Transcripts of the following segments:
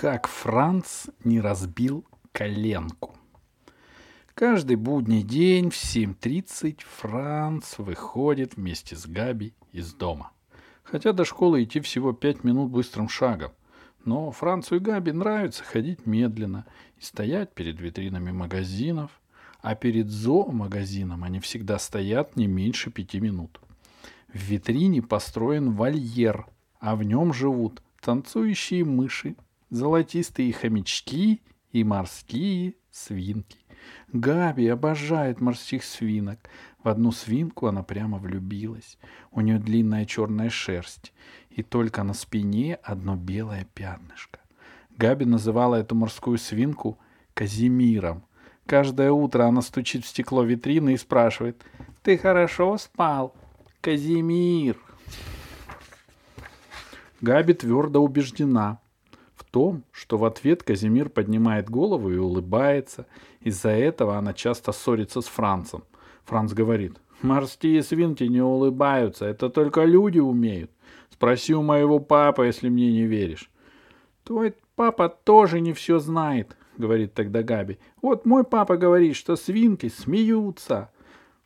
Как Франц не разбил коленку. Каждый будний день в 7.30 Франц выходит вместе с Габи из дома. Хотя до школы идти всего пять минут быстрым шагом. Но Францу и Габи нравится ходить медленно и стоять перед витринами магазинов, а перед зоомагазином они всегда стоят не меньше пяти минут. В витрине построен вольер, а в нем живут танцующие мыши, золотистые хомячки и морские свинки. Габи обожает морских свинок. В одну свинку она прямо влюбилась. У нее длинная черная шерсть, и только на спине одно белое пятнышко. Габи называла эту морскую свинку Казимиром. Каждое утро она стучит в стекло витрины и спрашивает, «Ты хорошо спал, Казимир?» Габи твердо убеждена том, что в ответ Казимир поднимает голову и улыбается. Из-за этого она часто ссорится с Францем. Франц говорит, «Морские свинки не улыбаются, это только люди умеют. Спроси у моего папы, если мне не веришь». «Твой папа тоже не все знает», — говорит тогда Габи. «Вот мой папа говорит, что свинки смеются».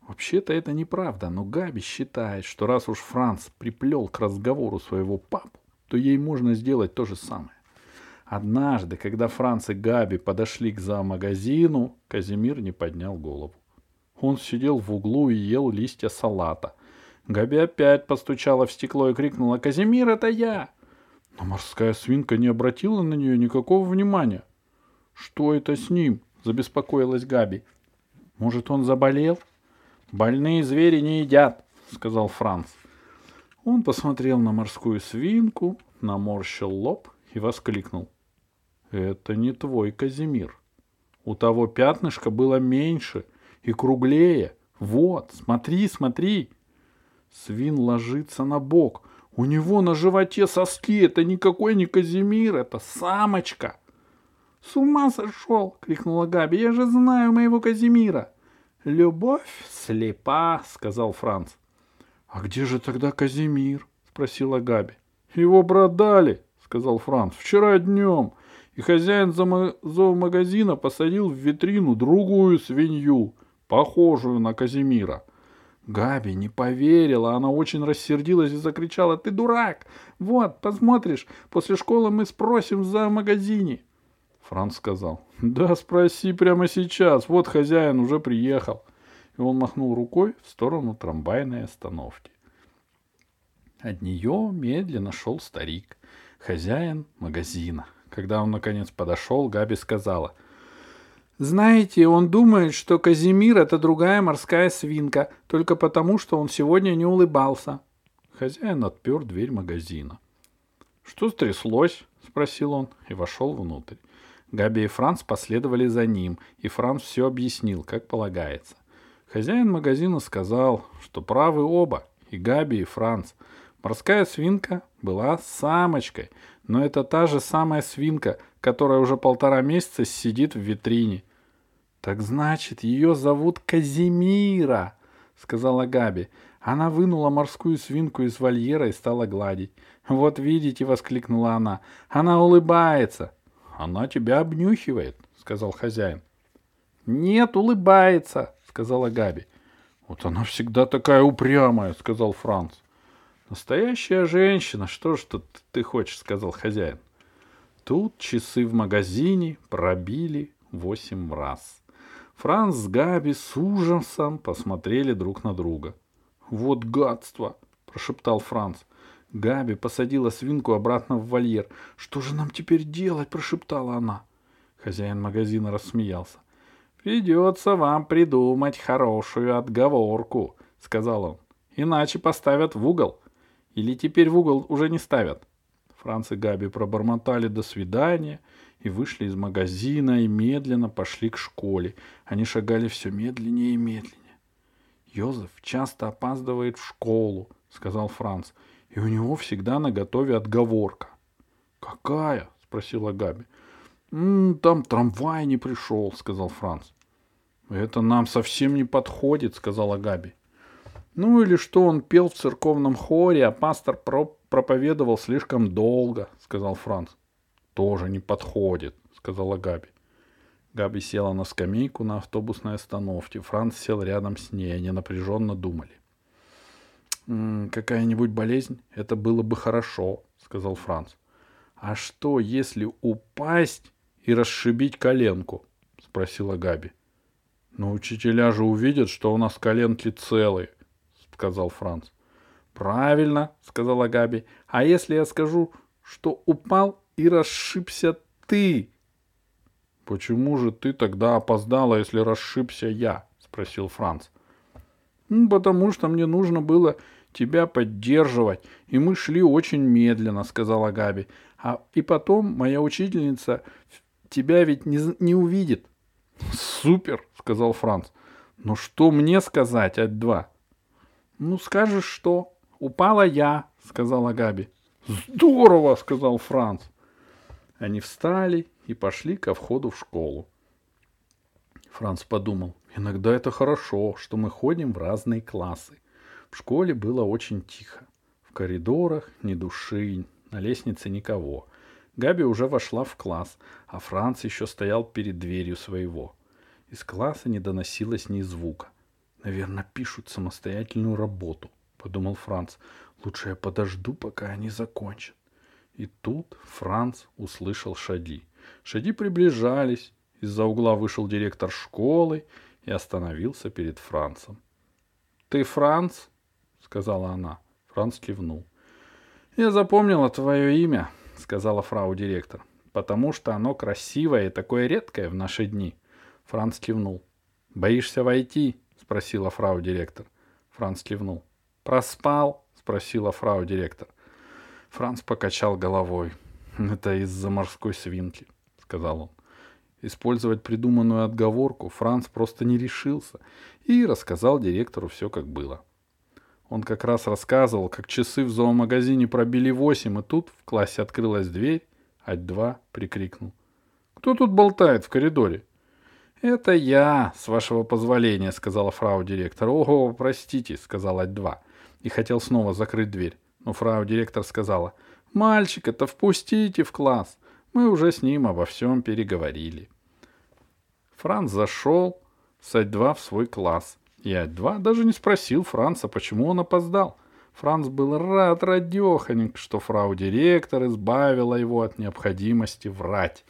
Вообще-то это неправда, но Габи считает, что раз уж Франц приплел к разговору своего папу, то ей можно сделать то же самое. Однажды, когда Франц и Габи подошли к зоомагазину, Казимир не поднял голову. Он сидел в углу и ел листья салата. Габи опять постучала в стекло и крикнула «Казимир, это я!» Но морская свинка не обратила на нее никакого внимания. «Что это с ним?» — забеспокоилась Габи. «Может, он заболел?» «Больные звери не едят», — сказал Франц. Он посмотрел на морскую свинку, наморщил лоб и воскликнул. «Это не твой Казимир. У того пятнышка было меньше и круглее. Вот, смотри, смотри!» Свин ложится на бок. У него на животе соски. Это никакой не Казимир, это самочка. «С ума сошел!» — крикнула Габи. «Я же знаю моего Казимира!» «Любовь слепа!» — сказал Франц. «А где же тогда Казимир?» — спросила Габи. «Его продали», — сказал Франц, — «вчера днем, и хозяин зоомагазина посадил в витрину другую свинью, похожую на Казимира». Габи не поверила, она очень рассердилась и закричала, «Ты дурак! Вот, посмотришь, после школы мы спросим в зоомагазине». Франц сказал, «Да спроси прямо сейчас, вот хозяин уже приехал» и он махнул рукой в сторону трамвайной остановки. От нее медленно шел старик, хозяин магазина. Когда он наконец подошел, Габи сказала, «Знаете, он думает, что Казимир — это другая морская свинка, только потому, что он сегодня не улыбался». Хозяин отпер дверь магазина. «Что стряслось?» — спросил он и вошел внутрь. Габи и Франц последовали за ним, и Франц все объяснил, как полагается. Хозяин магазина сказал, что правы оба, и Габи, и Франц. Морская свинка была самочкой, но это та же самая свинка, которая уже полтора месяца сидит в витрине. «Так значит, ее зовут Казимира», — сказала Габи. Она вынула морскую свинку из вольера и стала гладить. «Вот видите», — воскликнула она, — «она улыбается». «Она тебя обнюхивает», — сказал хозяин. «Нет, улыбается», сказала Габи. Вот она всегда такая упрямая, сказал Франц. Настоящая женщина, что ж тут ты хочешь, сказал хозяин. Тут часы в магазине пробили восемь раз. Франц с Габи с ужасом посмотрели друг на друга. «Вот гадство!» – прошептал Франц. Габи посадила свинку обратно в вольер. «Что же нам теперь делать?» – прошептала она. Хозяин магазина рассмеялся. «Придется вам придумать хорошую отговорку», — сказал он. «Иначе поставят в угол. Или теперь в угол уже не ставят». Франц и Габи пробормотали «до свидания» и вышли из магазина и медленно пошли к школе. Они шагали все медленнее и медленнее. «Йозеф часто опаздывает в школу», — сказал Франц, — «и у него всегда на готове отговорка». «Какая?» — спросила Габи. «М -м, «Там трамвай не пришел», — сказал Франц. «Это нам совсем не подходит», — сказала Габи. «Ну или что он пел в церковном хоре, а пастор про проповедовал слишком долго», — сказал Франц. тоже не подходит, сказала Габи. Габи села на скамейку на автобусной остановке. Франц сел рядом с ней. Они напряженно думали. «Какая-нибудь болезнь? Это было бы хорошо», — сказал Франц. «А что, если упасть и расшибить коленку?» — спросила Габи. «Но учителя же увидят, что у нас коленки целые», — сказал Франц. «Правильно», — сказала Габи. «А если я скажу, что упал и расшибся ты?» «Почему же ты тогда опоздала, если расшибся я?» — спросил Франц. «Ну, «Потому что мне нужно было тебя поддерживать, и мы шли очень медленно», — сказала Габи. «А и потом моя учительница тебя ведь не, не увидит». «Супер!» — сказал Франц. «Но что мне сказать от два?» «Ну, скажешь, что?» «Упала я», — сказала Габи. «Здорово!» — сказал Франц. Они встали и пошли ко входу в школу. Франц подумал, иногда это хорошо, что мы ходим в разные классы. В школе было очень тихо. В коридорах ни души, на лестнице никого. Габи уже вошла в класс, а Франц еще стоял перед дверью своего. Из класса не доносилось ни звука. Наверное, пишут самостоятельную работу, подумал Франц. Лучше я подожду, пока они закончат. И тут Франц услышал шаги. Шаги приближались. Из-за угла вышел директор школы и остановился перед Францем. «Ты Франц?» — сказала она. Франц кивнул. «Я запомнила твое имя», — сказала фрау директор, «потому что оно красивое и такое редкое в наши дни». Франц кивнул. «Боишься войти?» — спросила фрау директор. Франц кивнул. «Проспал?» — спросила фрау директор. Франц покачал головой. «Это из-за морской свинки», — сказал он. Использовать придуманную отговорку Франц просто не решился и рассказал директору все, как было. Он как раз рассказывал, как часы в зоомагазине пробили восемь, и тут в классе открылась дверь, а два прикрикнул. «Кто тут болтает в коридоре?» «Это я, с вашего позволения», — сказала фрау директор. «Ого, простите», — сказал Ать-2. И хотел снова закрыть дверь. Но фрау директор сказала, «Мальчика-то впустите в класс. Мы уже с ним обо всем переговорили». Франц зашел с Ать-2 в свой класс. И Ать-2 даже не спросил Франца, почему он опоздал. Франц был рад радеханик, что фрау директор избавила его от необходимости врать.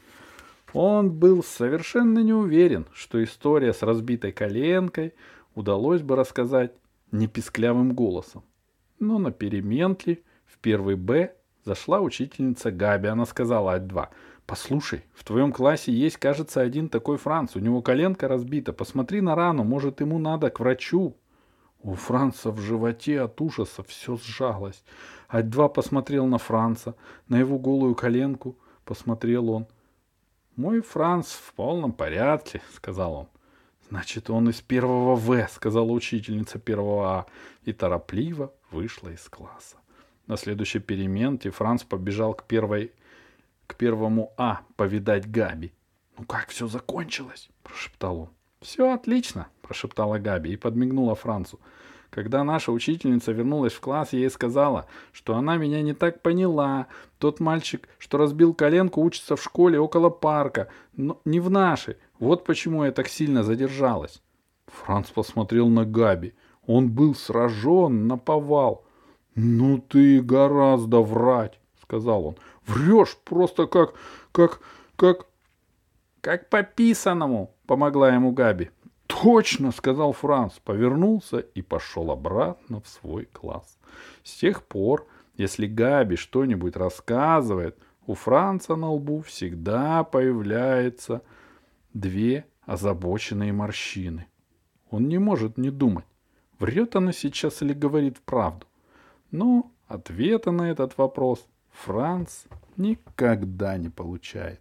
Он был совершенно не уверен, что история с разбитой коленкой удалось бы рассказать неписклявым голосом. Но на переменке в первый Б зашла учительница Габи. Она сказала Ать-2, «Послушай, в твоем классе есть, кажется, один такой Франц. У него коленка разбита. Посмотри на рану, может, ему надо к врачу». У Франца в животе от ужаса все сжалось. Ать-2 посмотрел на Франца, на его голую коленку. Посмотрел он — «Мой Франц в полном порядке», — сказал он. «Значит, он из первого В», — сказала учительница первого А, и торопливо вышла из класса. На следующей переменке Франц побежал к первой к первому А повидать Габи. «Ну как все закончилось?» — прошептал он. «Все отлично», — прошептала Габи и подмигнула Францу. Когда наша учительница вернулась в класс, ей сказала, что она меня не так поняла. Тот мальчик, что разбил коленку, учится в школе около парка, но не в нашей. Вот почему я так сильно задержалась. Франц посмотрел на Габи. Он был сражен на повал. «Ну ты гораздо врать», — сказал он. «Врешь просто как... как... как...» «Как по писанному», — помогла ему Габи. «Точно!» — сказал Франц, повернулся и пошел обратно в свой класс. С тех пор, если Габи что-нибудь рассказывает, у Франца на лбу всегда появляются две озабоченные морщины. Он не может не думать, врет она сейчас или говорит правду. Но ответа на этот вопрос Франц никогда не получает.